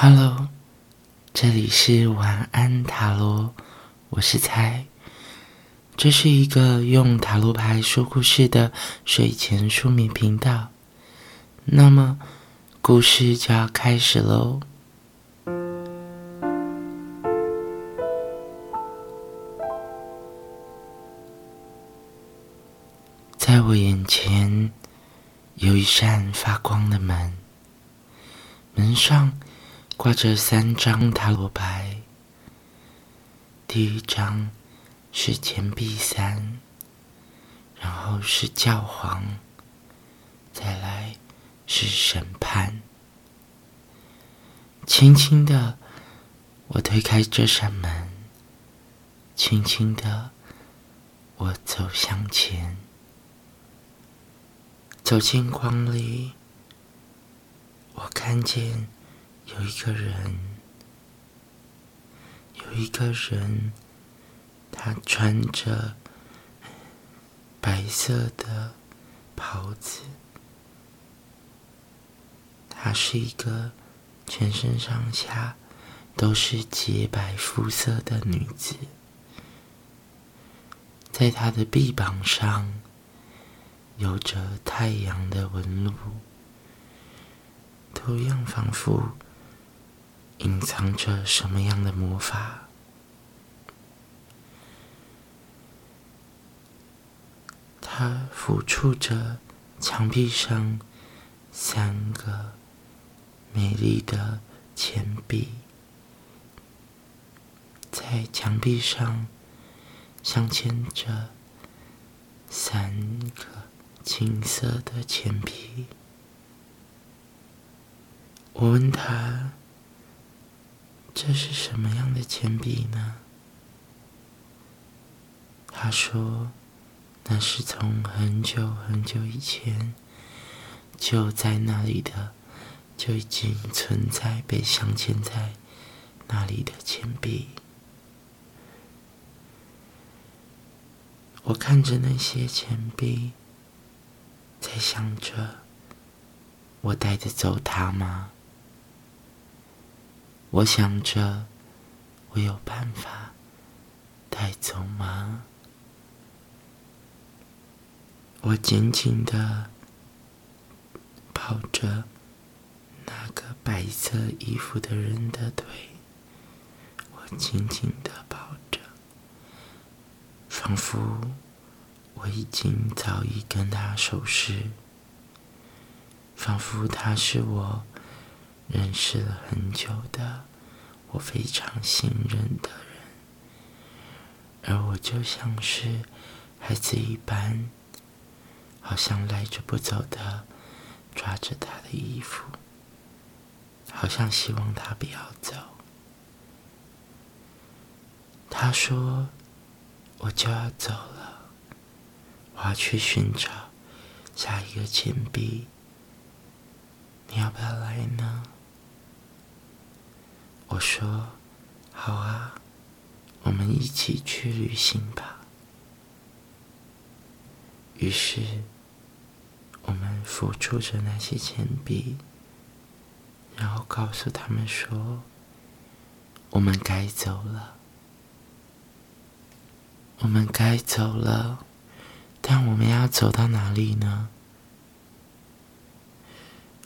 Hello，这里是晚安塔罗，我是猜。这是一个用塔罗牌说故事的睡前书眠频道。那么，故事就要开始喽。在我眼前有一扇发光的门，门上。挂着三张塔罗牌，第一张是钱币三，然后是教皇，再来是审判。轻轻的，我推开这扇门，轻轻的，我走向前，走进光里，我看见。有一个人，有一个人，他穿着白色的袍子。她是一个全身上下都是洁白肤色的女子，在她的臂膀上有着太阳的纹路，同样仿佛。隐藏着什么样的魔法？它抚触着墙壁上三个美丽的钱币，在墙壁上镶嵌着三个金色的钱币。我问他。这是什么样的铅笔呢？他说：“那是从很久很久以前就在那里的，就已经存在被镶嵌在那里的铅笔。”我看着那些钱币，在想着：我带着走它吗？我想着，我有办法带走吗？我紧紧的抱着那个白色衣服的人的腿，我紧紧的抱着，仿佛我已经早已跟他熟识，仿佛他是我。认识了很久的，我非常信任的人，而我就像是孩子一般，好像赖着不走的抓着他的衣服，好像希望他不要走。他说：“我就要走了，我要去寻找下一个钱币，你要不要来呢？”我说：“好啊，我们一起去旅行吧。”于是，我们抚触着那些钱币，然后告诉他们说：“我们该走了，我们该走了。”但我们要走到哪里呢？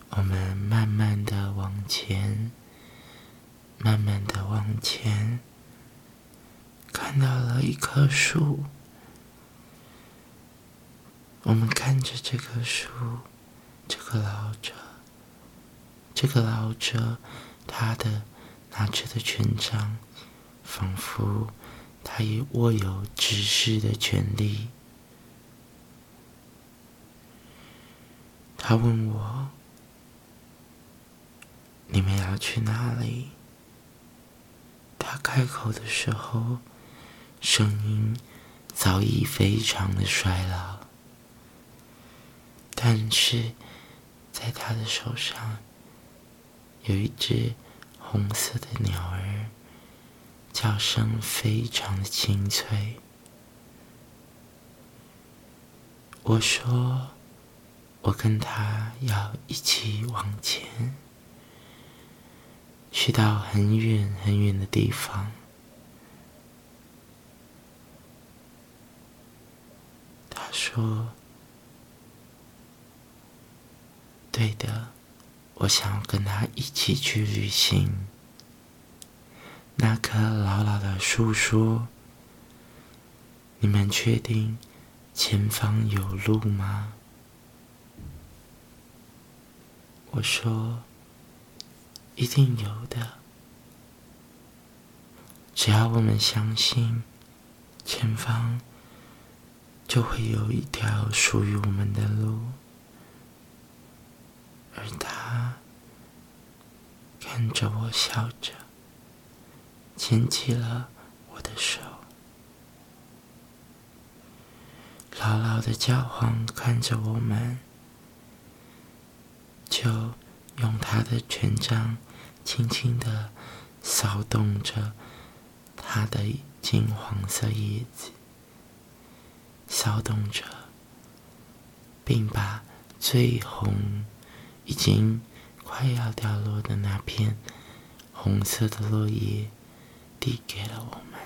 我们慢慢的往前。慢慢的往前，看到了一棵树。我们看着这棵树，这个老者，这个老者，他的拿着的权杖，仿佛他也握有指示的权利。他问我：“你们要去哪里？”他开口的时候，声音早已非常的衰老，但是在他的手上有一只红色的鸟儿，叫声非常的清脆。我说：“我跟他要一起往前。”去到很远很远的地方。他说：“对的，我想要跟他一起去旅行。”那棵老老的树说：“你们确定前方有路吗？”我说：“一定有的，只要我们相信，前方就会有一条属于我们的路。”而他看着我笑着。牵起了我的手，牢牢的教皇看着我们，就用他的权杖轻轻的扫动着他的金黄色叶子，扫动着，并把最红、已经快要掉落的那片红色的落叶。递给了我们，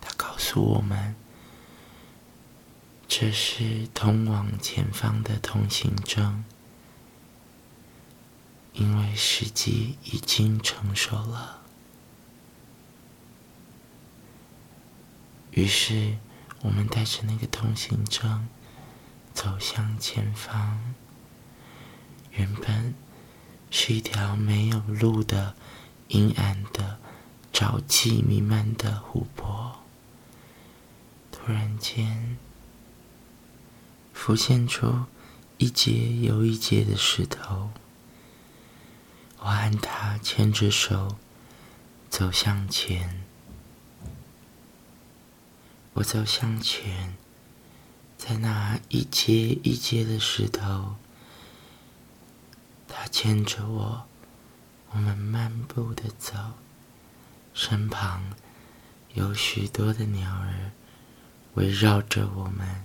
他告诉我们，这是通往前方的通行证，因为时机已经成熟了。于是，我们带着那个通行证走向前方。原本是一条没有路的。阴暗的沼气弥漫的湖泊，突然间浮现出一节又一节的石头。我和他牵着手走向前，我走向前，在那一阶一阶的石头，他牵着我。我们漫步的走，身旁有许多的鸟儿围绕着我们。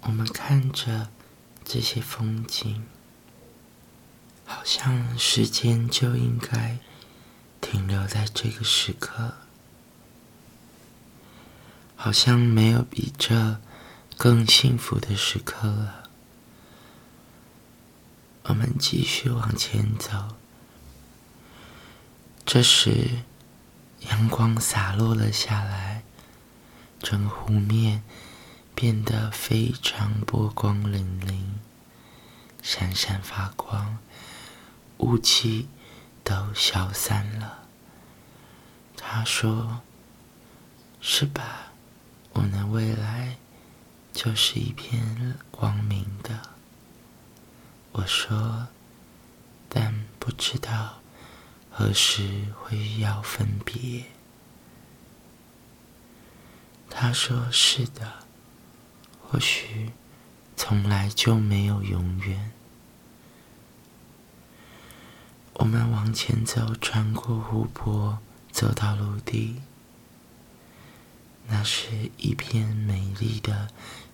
我们看着这些风景，好像时间就应该停留在这个时刻，好像没有比这更幸福的时刻了。我们继续往前走。这时，阳光洒落了下来，整个湖面变得非常波光粼粼，闪闪发光，雾气都消散了。他说：“是吧？我们的未来就是一片光明的。”我说，但不知道何时会要分别。他说：“是的，或许从来就没有永远。”我们往前走，穿过湖泊，走到陆地。那是一片美丽的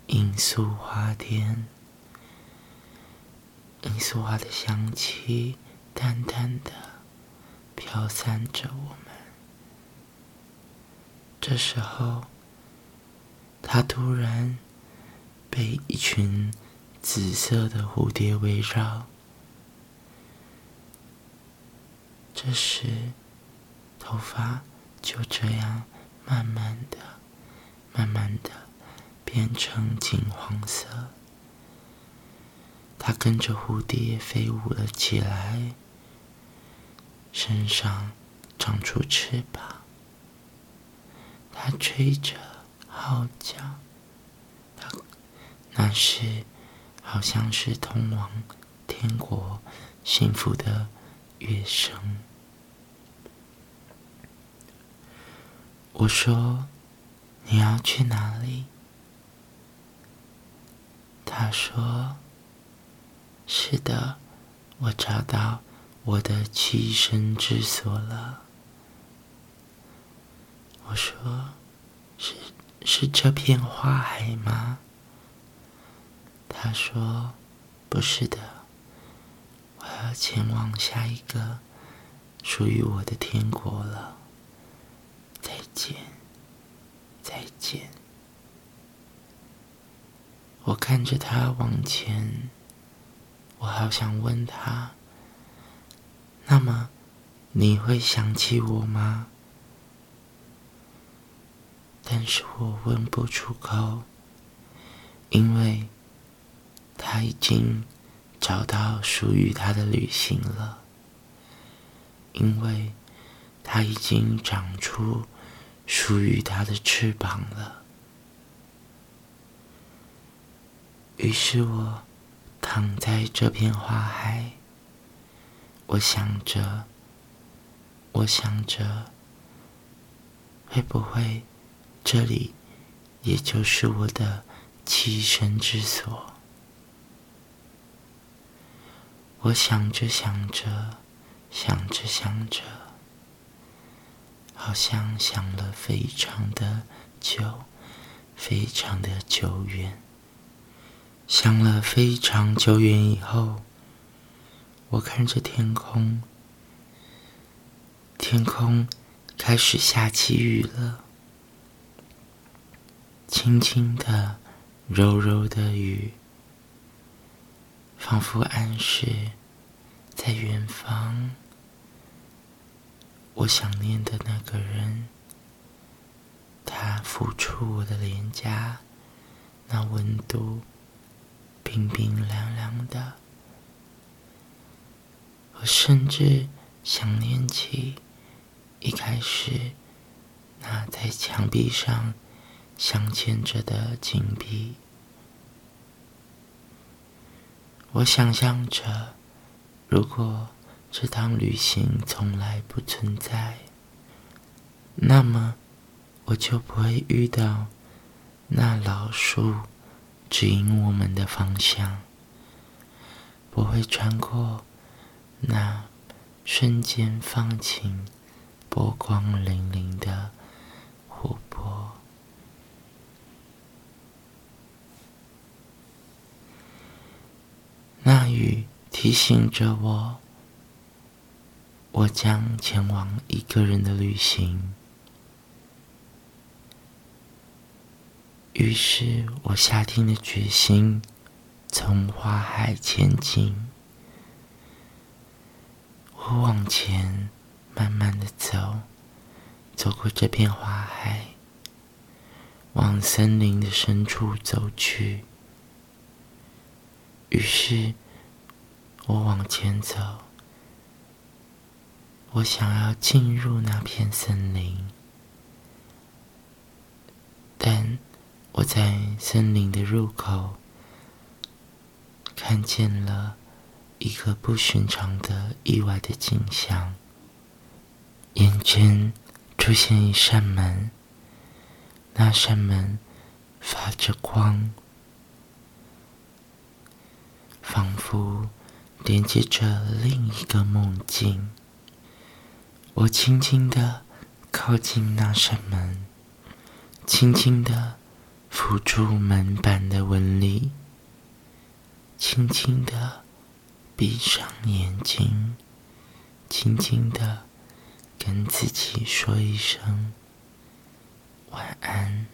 罂粟花田。罂粟花的香气淡淡的飘散着我们。这时候，它突然被一群紫色的蝴蝶围绕。这时，头发就这样慢慢的、慢慢的变成金黄色。它跟着蝴蝶飞舞了起来，身上长出翅膀。它吹着号角，那是好像是通往天国幸福的乐声。我说：“你要去哪里？”他说。是的，我找到我的栖身之所了。我说：“是是这片花海吗？”他说：“不是的，我要前往下一个属于我的天国了。见，再见。我看着他往前，我好想问他：那么你会想起我吗？但是我问不出口，因为他已经找到属于他的旅行了，因为他已经长出属于他的翅膀了。于是我躺在这片花海，我想着，我想着，会不会？这里，也就是我的栖身之所。我想着想着，想着想着，好像想了非常的久，非常的久远。想了非常久远以后，我看着天空，天空开始下起雨了。轻轻的、柔柔的雨，仿佛暗示在远方，我想念的那个人，他抚触我的脸颊，那温度冰冰凉凉的。我甚至想念起一开始那在墙壁上。镶嵌着的金币，我想象着，如果这趟旅行从来不存在，那么我就不会遇到那老树指引我们的方向，不会穿过那瞬间放晴、波光粼粼的湖泊。那雨提醒着我，我将前往一个人的旅行。于是我下定了决心，从花海前进。我往前慢慢的走，走过这片花海，往森林的深处走去。于是，我往前走，我想要进入那片森林，但我在森林的入口看见了一个不寻常的、意外的景象，眼前出现一扇门，那扇门发着光。仿佛连接着另一个梦境。我轻轻地靠近那扇门，轻轻地扶住门板的纹理，轻轻地闭上眼睛，轻轻地跟自己说一声晚安。